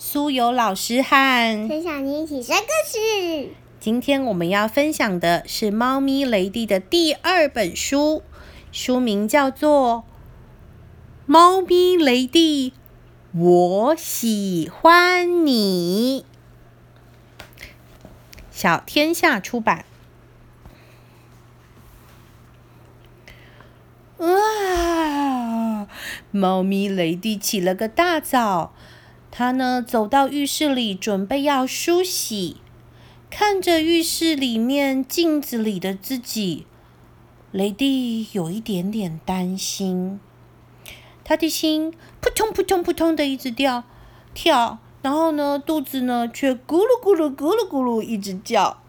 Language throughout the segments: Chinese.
苏有老师和分享你一起说故事。今天我们要分享的是《猫咪雷蒂》的第二本书，书名叫做《猫咪雷蒂》，我喜欢你。小天下出版。哇！猫咪雷蒂起了个大早，他呢走到浴室里，准备要梳洗。看着浴室里面镜子里的自己，雷蒂有一点点担心。他的心扑通扑通扑通的一直跳跳，然后呢，肚子呢却咕噜咕噜咕噜咕噜一直叫。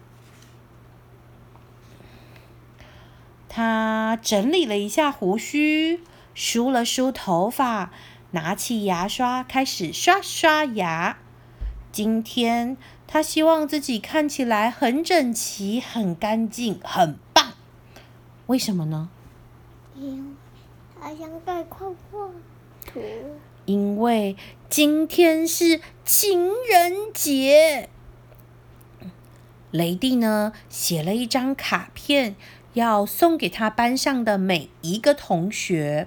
他整理了一下胡须，梳了梳头发，拿起牙刷开始刷刷牙。今天他希望自己看起来很整齐、很干净、很棒。为什么呢？因为他想带块画图。因为今天是情人节。雷蒂呢，写了一张卡片。要送给他班上的每一个同学，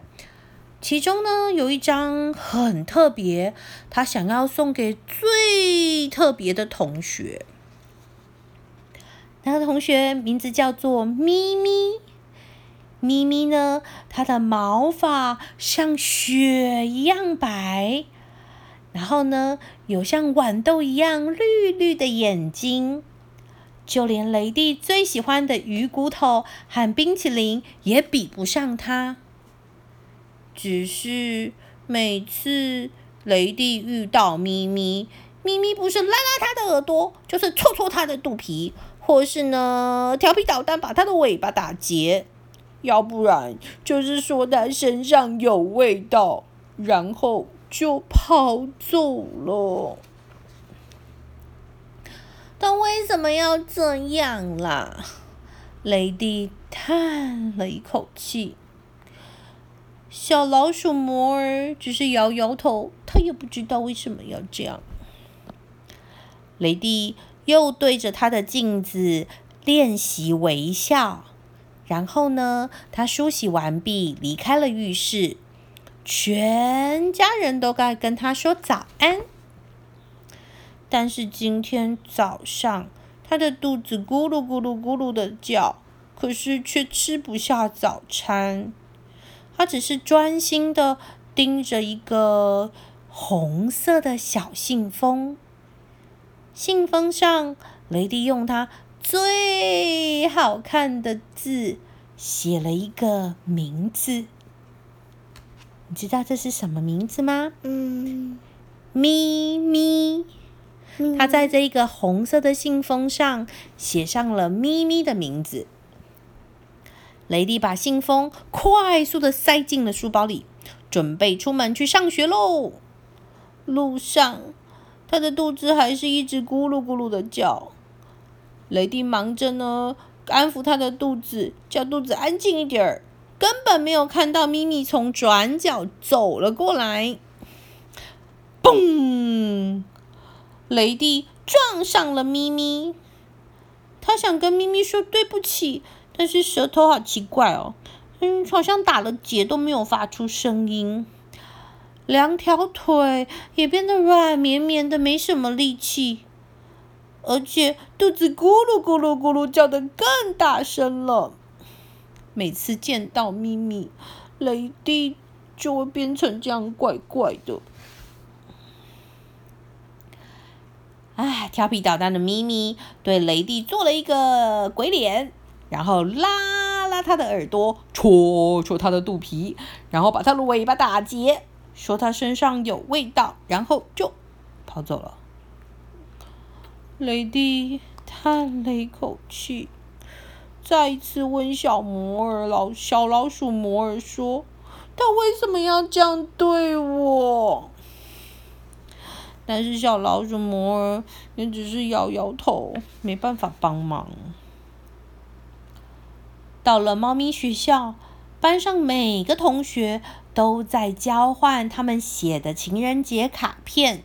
其中呢有一张很特别，他想要送给最特别的同学。那个同学名字叫做咪咪，咪咪呢，它的毛发像雪一样白，然后呢有像豌豆一样绿绿的眼睛。就连雷蒂最喜欢的鱼骨头和冰淇淋也比不上它。只是每次雷蒂遇到咪咪，咪咪不是拉拉他的耳朵，就是戳戳他的肚皮，或是呢调皮捣蛋把他的尾巴打结，要不然就是说他身上有味道，然后就跑走了。但为什么要这样啦？雷迪叹了一口气。小老鼠摩尔只是摇摇头，他也不知道为什么要这样。雷迪又对着他的镜子练习微笑，然后呢，他梳洗完毕，离开了浴室。全家人都该跟他说早安。但是今天早上，他的肚子咕噜咕噜咕噜的叫，可是却吃不下早餐。他只是专心的盯着一个红色的小信封，信封上，雷迪用他最好看的字写了一个名字。你知道这是什么名字吗？嗯，咪咪。他在这一个红色的信封上写上了咪咪的名字。雷迪把信封快速的塞进了书包里，准备出门去上学喽。路上，他的肚子还是一直咕噜咕噜的叫。雷迪忙着呢，安抚他的肚子，叫肚子安静一点儿，根本没有看到咪咪从转角走了过来。嘣！雷蒂撞上了咪咪，他想跟咪咪说对不起，但是舌头好奇怪哦，嗯，好像打了结都没有发出声音，两条腿也变得软绵绵的，没什么力气，而且肚子咕噜咕噜咕噜叫的更大声了。每次见到咪咪，雷蒂就会变成这样怪怪的。哎，调皮捣蛋的咪咪对雷蒂做了一个鬼脸，然后拉拉他的耳朵，戳戳他的肚皮，然后把他的尾巴打结，说他身上有味道，然后就跑走了。雷蒂叹了一口气，再一次问小摩尔老小老鼠摩尔说：“他为什么要这样对我？”但是小老鼠摩尔也只是摇摇头，没办法帮忙。到了猫咪学校，班上每个同学都在交换他们写的情人节卡片。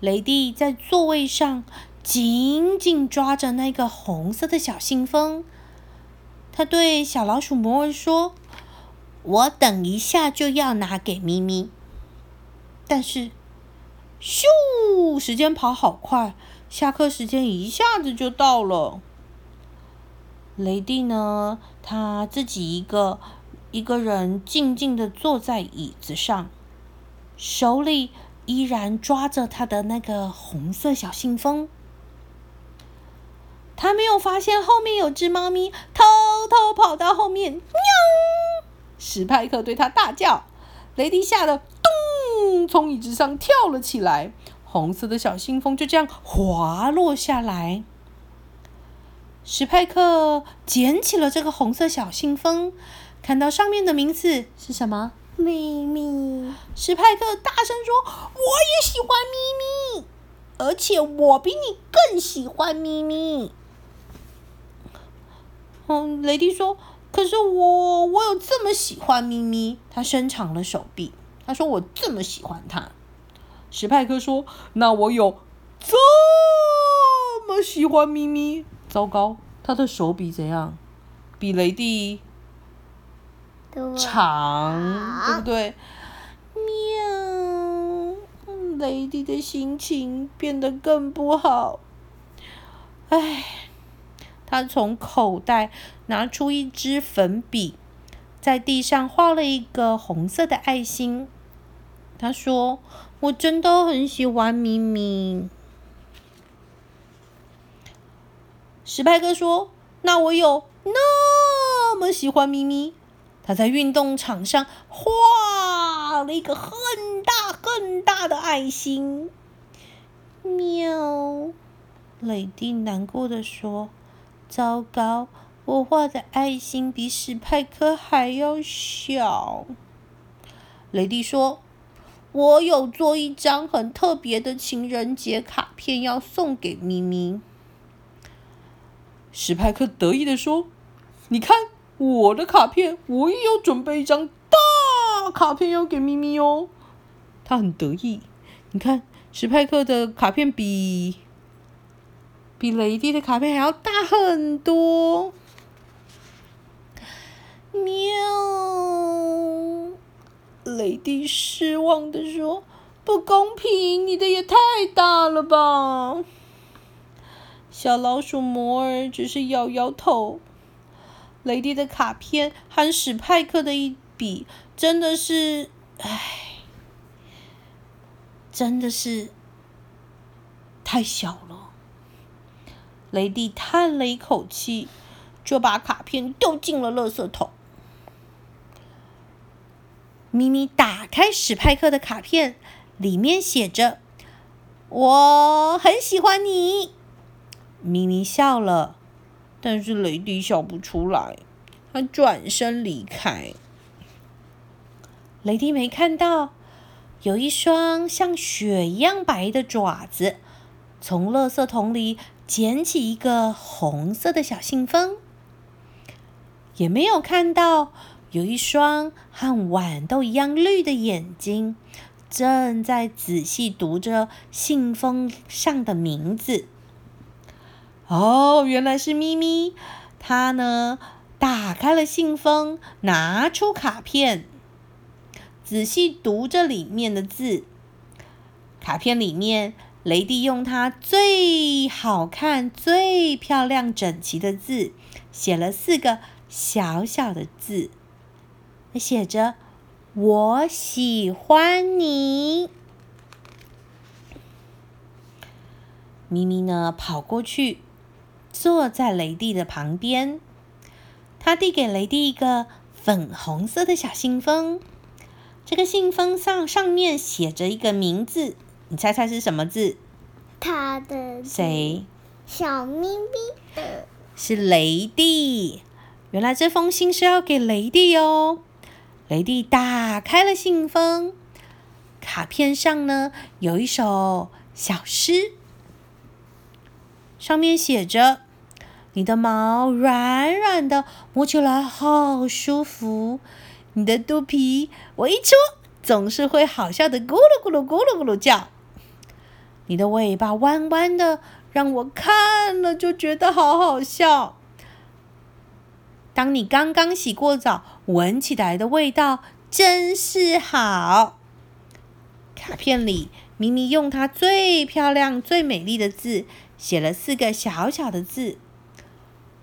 雷蒂在座位上紧紧抓着那个红色的小信封。他对小老鼠摩尔说：“我等一下就要拿给咪咪。”但是，咻！时间跑好快，下课时间一下子就到了。雷蒂呢，他自己一个一个人静静的坐在椅子上，手里依然抓着他的那个红色小信封。他没有发现后面有只猫咪偷偷跑到后面，喵！史派克对他大叫，雷迪吓得咚，从椅子上跳了起来，红色的小信封就这样滑落下来。史派克捡起了这个红色小信封，看到上面的名字是什么？咪咪。史派克大声说：“我也喜欢咪咪，而且我比你更喜欢咪咪。”嗯，雷迪说：“可是我，我有这么喜欢咪咪。”他伸长了手臂，他说：“我这么喜欢他。”史派克说：“那我有这么喜欢咪咪。”糟糕，他的手比怎样？比雷蒂长，对不对？喵！雷蒂的心情变得更不好。唉，他从口袋拿出一支粉笔，在地上画了一个红色的爱心。他说：“我真的很喜欢咪咪。”史派克说：“那我有那么喜欢咪咪。”他在运动场上画了一个很大很大的爱心。喵，雷蒂难过的说：“糟糕，我画的爱心比史派克还要小。”雷蒂说：“我有做一张很特别的情人节卡片要送给咪咪。”史派克得意的说：“你看我的卡片，我也有准备一张大卡片要给咪咪哦。”他很得意。你看，史派克的卡片比比雷蒂的卡片还要大很多。喵！雷蒂失望的说：“不公平，你的也太大了吧！”小老鼠摩尔只是摇摇头。雷迪的卡片和史派克的一比，真的是，唉，真的是太小了。雷迪叹了一口气，就把卡片丢进了垃圾桶。咪咪打开史派克的卡片，里面写着：“我很喜欢你。”咪咪笑了，但是雷迪笑不出来。他转身离开。雷迪没看到有一双像雪一样白的爪子，从垃圾桶里捡起一个红色的小信封，也没有看到有一双和豌豆一样绿的眼睛，正在仔细读着信封上的名字。哦，原来是咪咪。他呢，打开了信封，拿出卡片，仔细读着里面的字。卡片里面，雷迪用他最好看、最漂亮、整齐的字，写了四个小小的字，写着“我喜欢你”。咪咪呢，跑过去。坐在雷蒂的旁边，他递给雷蒂一个粉红色的小信封。这个信封上上面写着一个名字，你猜猜是什么字？他的谁？小咪咪的，是雷蒂。原来这封信是要给雷蒂哦。雷蒂打开了信封，卡片上呢有一首小诗，上面写着。你的毛软软的，摸起来好舒服。你的肚皮我一戳，总是会好笑的咕噜咕噜咕噜咕噜叫。你的尾巴弯弯的，让我看了就觉得好好笑。当你刚刚洗过澡，闻起来的味道真是好。卡片里，咪咪用它最漂亮、最美丽的字写了四个小小的字：“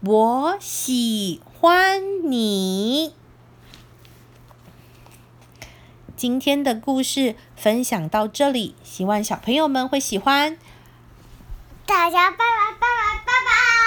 我喜欢你。”今天的故事分享到这里，希望小朋友们会喜欢。大家拜拜拜拜拜拜。